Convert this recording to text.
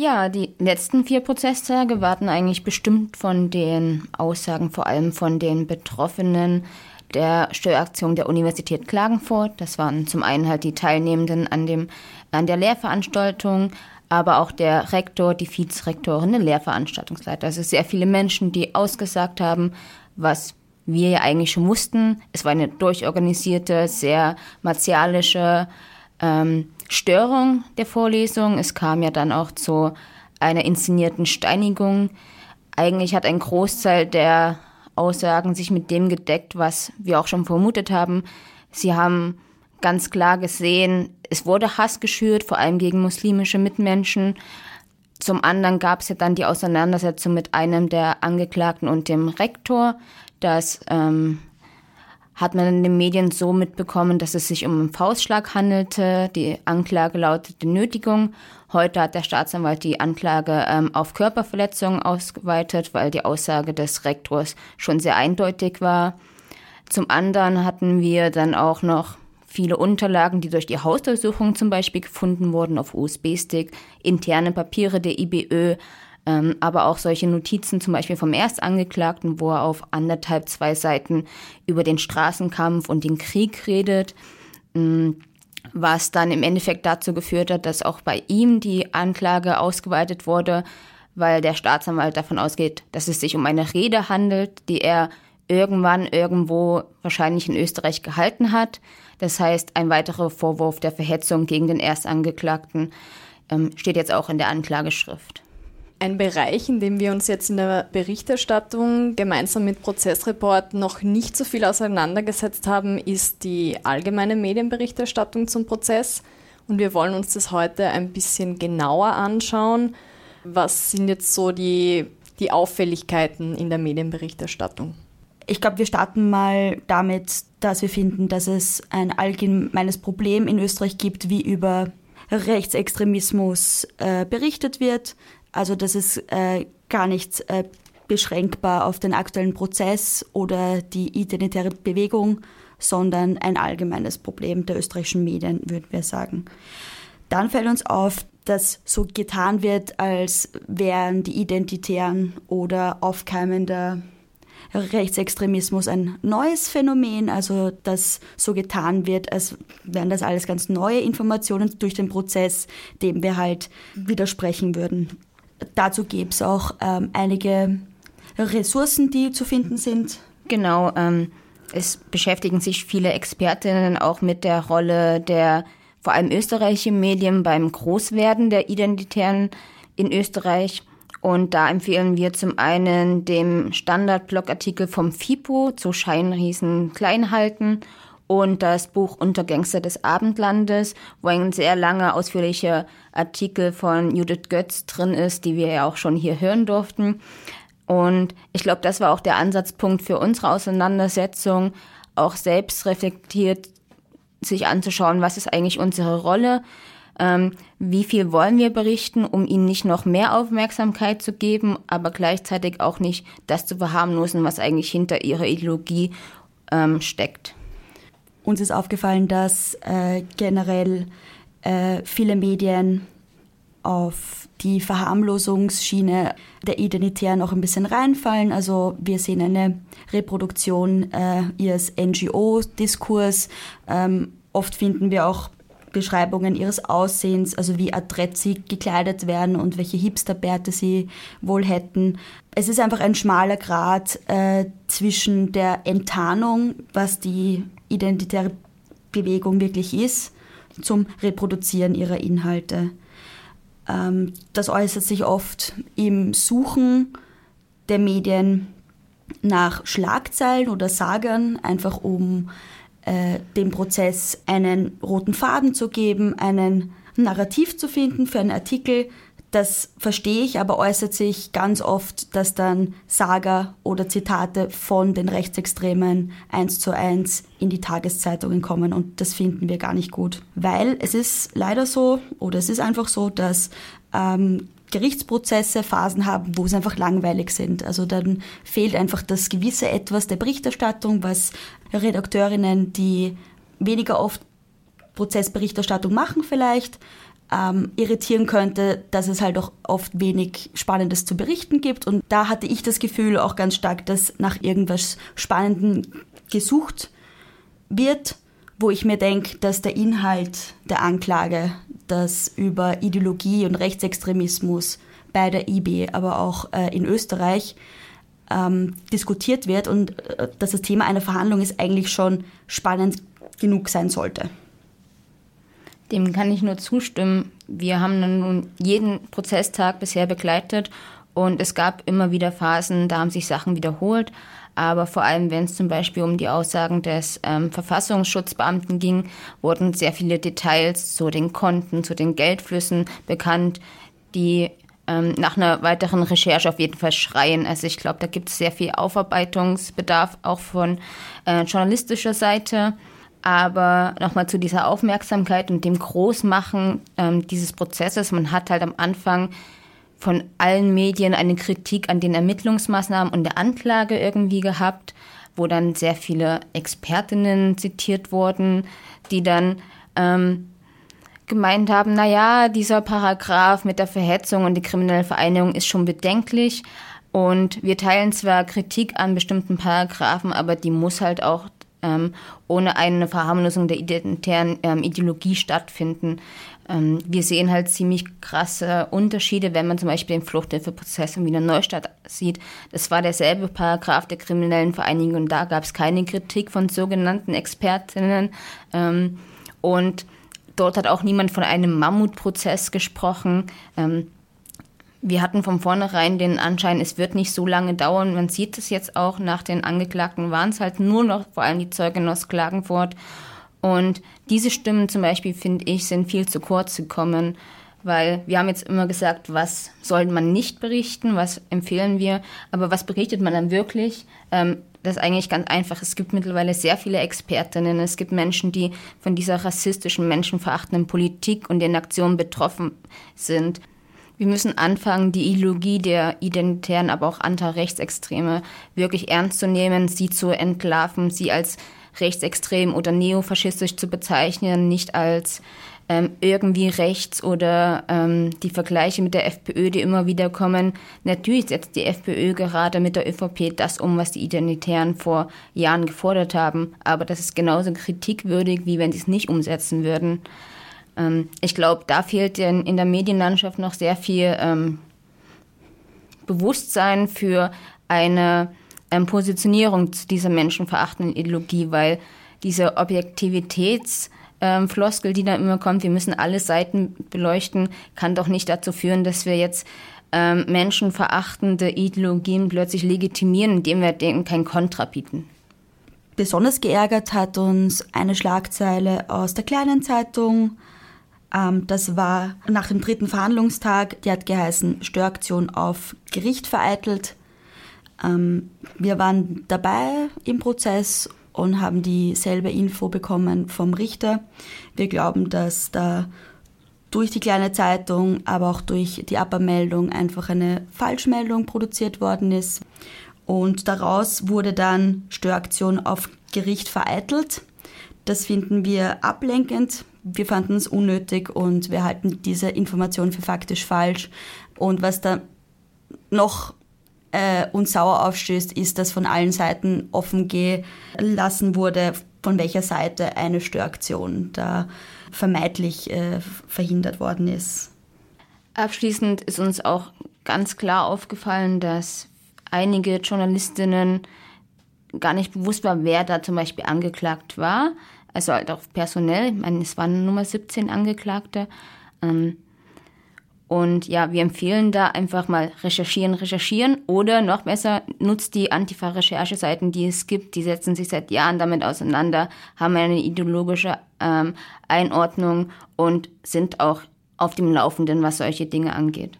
Ja, die letzten vier Prozesstage warten eigentlich bestimmt von den Aussagen, vor allem von den Betroffenen der Steueraktion der Universität Klagenfurt. Das waren zum einen halt die Teilnehmenden an, dem, an der Lehrveranstaltung, aber auch der Rektor, die Vizerektorin, der Lehrveranstaltungsleiter. Also sehr viele Menschen, die ausgesagt haben, was wir ja eigentlich schon wussten. Es war eine durchorganisierte, sehr martialische ähm, Störung der Vorlesung. Es kam ja dann auch zu einer inszenierten Steinigung. Eigentlich hat ein Großteil der Aussagen sich mit dem gedeckt, was wir auch schon vermutet haben. Sie haben ganz klar gesehen, es wurde Hass geschürt, vor allem gegen muslimische Mitmenschen. Zum anderen gab es ja dann die Auseinandersetzung mit einem der Angeklagten und dem Rektor. Das ähm, hat man in den Medien so mitbekommen, dass es sich um einen Faustschlag handelte. Die Anklage lautete Nötigung. Heute hat der Staatsanwalt die Anklage ähm, auf Körperverletzung ausgeweitet, weil die Aussage des Rektors schon sehr eindeutig war. Zum anderen hatten wir dann auch noch viele Unterlagen, die durch die Hausdurchsuchung zum Beispiel gefunden wurden auf USB-Stick, interne Papiere der IBÖ, ähm, aber auch solche Notizen zum Beispiel vom Erstangeklagten, wo er auf anderthalb, zwei Seiten über den Straßenkampf und den Krieg redet, ähm, was dann im Endeffekt dazu geführt hat, dass auch bei ihm die Anklage ausgeweitet wurde, weil der Staatsanwalt davon ausgeht, dass es sich um eine Rede handelt, die er irgendwann irgendwo wahrscheinlich in Österreich gehalten hat. Das heißt, ein weiterer Vorwurf der Verhetzung gegen den Erstangeklagten ähm, steht jetzt auch in der Anklageschrift. Ein Bereich, in dem wir uns jetzt in der Berichterstattung gemeinsam mit Prozessreport noch nicht so viel auseinandergesetzt haben, ist die allgemeine Medienberichterstattung zum Prozess. Und wir wollen uns das heute ein bisschen genauer anschauen. Was sind jetzt so die, die Auffälligkeiten in der Medienberichterstattung? Ich glaube, wir starten mal damit, dass wir finden, dass es ein allgemeines Problem in Österreich gibt, wie über Rechtsextremismus äh, berichtet wird. Also das ist äh, gar nicht äh, beschränkbar auf den aktuellen Prozess oder die identitäre Bewegung, sondern ein allgemeines Problem der österreichischen Medien, würden wir sagen. Dann fällt uns auf, dass so getan wird, als wären die Identitären oder aufkeimender Rechtsextremismus ein neues Phänomen, also dass so getan wird, als wären das alles ganz neue Informationen durch den Prozess, dem wir halt widersprechen würden. Dazu gäbe es auch ähm, einige Ressourcen, die zu finden sind. Genau, ähm, es beschäftigen sich viele Expertinnen auch mit der Rolle der vor allem österreichischen Medien beim Großwerden der Identitären in Österreich. Und da empfehlen wir zum einen dem Standard-Blogartikel vom FIPO zu Scheinriesen klein halten und das Buch Untergangster des Abendlandes, wo ein sehr langer, ausführlicher Artikel von Judith Götz drin ist, die wir ja auch schon hier hören durften. Und ich glaube, das war auch der Ansatzpunkt für unsere Auseinandersetzung, auch selbst reflektiert sich anzuschauen, was ist eigentlich unsere Rolle, ähm, wie viel wollen wir berichten, um ihnen nicht noch mehr Aufmerksamkeit zu geben, aber gleichzeitig auch nicht das zu verharmlosen, was eigentlich hinter ihrer Ideologie ähm, steckt. Uns ist aufgefallen, dass äh, generell äh, viele Medien auf die Verharmlosungsschiene der Identitären auch ein bisschen reinfallen. Also wir sehen eine Reproduktion äh, ihres NGO-Diskurs. Ähm, oft finden wir auch Beschreibungen ihres Aussehens, also wie adrett sie gekleidet werden und welche Hipsterbärte sie wohl hätten. Es ist einfach ein schmaler Grad äh, zwischen der Enttarnung, was die identitäre Bewegung wirklich ist, zum Reproduzieren ihrer Inhalte. Ähm, das äußert sich oft im Suchen der Medien nach Schlagzeilen oder Sagern, einfach um äh, dem Prozess einen roten Faden zu geben, einen Narrativ zu finden für einen Artikel, das verstehe ich, aber äußert sich ganz oft, dass dann Saga oder Zitate von den Rechtsextremen eins zu eins in die Tageszeitungen kommen und das finden wir gar nicht gut. Weil es ist leider so oder es ist einfach so, dass ähm, Gerichtsprozesse Phasen haben, wo es einfach langweilig sind. Also dann fehlt einfach das gewisse Etwas der Berichterstattung, was Redakteurinnen, die weniger oft Prozessberichterstattung machen vielleicht, ähm, irritieren könnte, dass es halt auch oft wenig Spannendes zu berichten gibt. Und da hatte ich das Gefühl auch ganz stark, dass nach irgendwas Spannendem gesucht wird, wo ich mir denke, dass der Inhalt der Anklage, das über Ideologie und Rechtsextremismus bei der IB, aber auch äh, in Österreich ähm, diskutiert wird und äh, dass das Thema einer Verhandlung ist eigentlich schon spannend genug sein sollte. Dem kann ich nur zustimmen. Wir haben nun jeden Prozesstag bisher begleitet und es gab immer wieder Phasen, da haben sich Sachen wiederholt. Aber vor allem, wenn es zum Beispiel um die Aussagen des ähm, Verfassungsschutzbeamten ging, wurden sehr viele Details zu den Konten, zu den Geldflüssen bekannt, die ähm, nach einer weiteren Recherche auf jeden Fall schreien. Also ich glaube, da gibt es sehr viel Aufarbeitungsbedarf, auch von äh, journalistischer Seite. Aber nochmal zu dieser Aufmerksamkeit und dem Großmachen ähm, dieses Prozesses. Man hat halt am Anfang von allen Medien eine Kritik an den Ermittlungsmaßnahmen und der Anklage irgendwie gehabt, wo dann sehr viele Expertinnen zitiert wurden, die dann ähm, gemeint haben, naja, dieser Paragraph mit der Verhetzung und die kriminelle Vereinigung ist schon bedenklich. Und wir teilen zwar Kritik an bestimmten Paragraphen, aber die muss halt auch ähm, ohne eine Verharmlosung der identitären ähm, Ideologie stattfinden. Ähm, wir sehen halt ziemlich krasse Unterschiede, wenn man zum Beispiel den Fluchthilfeprozess in Wiener Neustadt sieht. Das war derselbe Paragraph der kriminellen Vereinigung da gab es keine Kritik von sogenannten Expertinnen. Ähm, und dort hat auch niemand von einem Mammutprozess gesprochen. Ähm, wir hatten von vornherein den Anschein, es wird nicht so lange dauern. Man sieht es jetzt auch, nach den Angeklagten waren es halt nur noch vor allem die Zeugen aus Klagenfurt. Und diese Stimmen zum Beispiel, finde ich, sind viel zu kurz gekommen, weil wir haben jetzt immer gesagt, was soll man nicht berichten, was empfehlen wir, aber was berichtet man dann wirklich? Ähm, das ist eigentlich ganz einfach. Es gibt mittlerweile sehr viele Expertinnen. Es gibt Menschen, die von dieser rassistischen, menschenverachtenden Politik und den Aktionen betroffen sind. Wir müssen anfangen, die Ideologie der Identitären, aber auch Anti-Rechtsextreme wirklich ernst zu nehmen, sie zu entlarven, sie als rechtsextrem oder neofaschistisch zu bezeichnen, nicht als ähm, irgendwie rechts oder ähm, die Vergleiche mit der FPÖ, die immer wieder kommen. Natürlich setzt die FPÖ gerade mit der ÖVP das um, was die Identitären vor Jahren gefordert haben, aber das ist genauso kritikwürdig, wie wenn sie es nicht umsetzen würden. Ähm, ich glaube, da fehlt in, in der Medienlandschaft noch sehr viel ähm, Bewusstsein für eine ähm, Positionierung zu dieser menschenverachtenden Ideologie, weil diese Objektivitätsfloskel, ähm, die da immer kommt, wir müssen alle Seiten beleuchten, kann doch nicht dazu führen, dass wir jetzt ähm, menschenverachtende Ideologien plötzlich legitimieren, indem wir denen kein Kontra bieten. Besonders geärgert hat uns eine Schlagzeile aus der kleinen Zeitung das war nach dem dritten Verhandlungstag, die hat geheißen Störaktion auf Gericht vereitelt. Ähm, wir waren dabei im Prozess und haben dieselbe Info bekommen vom Richter. Wir glauben, dass da durch die kleine Zeitung, aber auch durch die Abmeldung einfach eine Falschmeldung produziert worden ist. Und daraus wurde dann Störaktion auf Gericht vereitelt. Das finden wir ablenkend wir fanden es unnötig und wir halten diese Information für faktisch falsch. Und was da noch äh, uns sauer aufstößt, ist, dass von allen Seiten offen gelassen wurde, von welcher Seite eine Störaktion da vermeintlich äh, verhindert worden ist. Abschließend ist uns auch ganz klar aufgefallen, dass einige Journalistinnen gar nicht bewusst war, wer da zum Beispiel angeklagt war also halt auch personell. Ich meine, es waren Nummer 17 Angeklagte. Ähm, und ja, wir empfehlen da einfach mal recherchieren, recherchieren oder noch besser, nutzt die Antifa-Rechercheseiten, die es gibt. Die setzen sich seit Jahren damit auseinander, haben eine ideologische ähm, Einordnung und sind auch auf dem Laufenden, was solche Dinge angeht.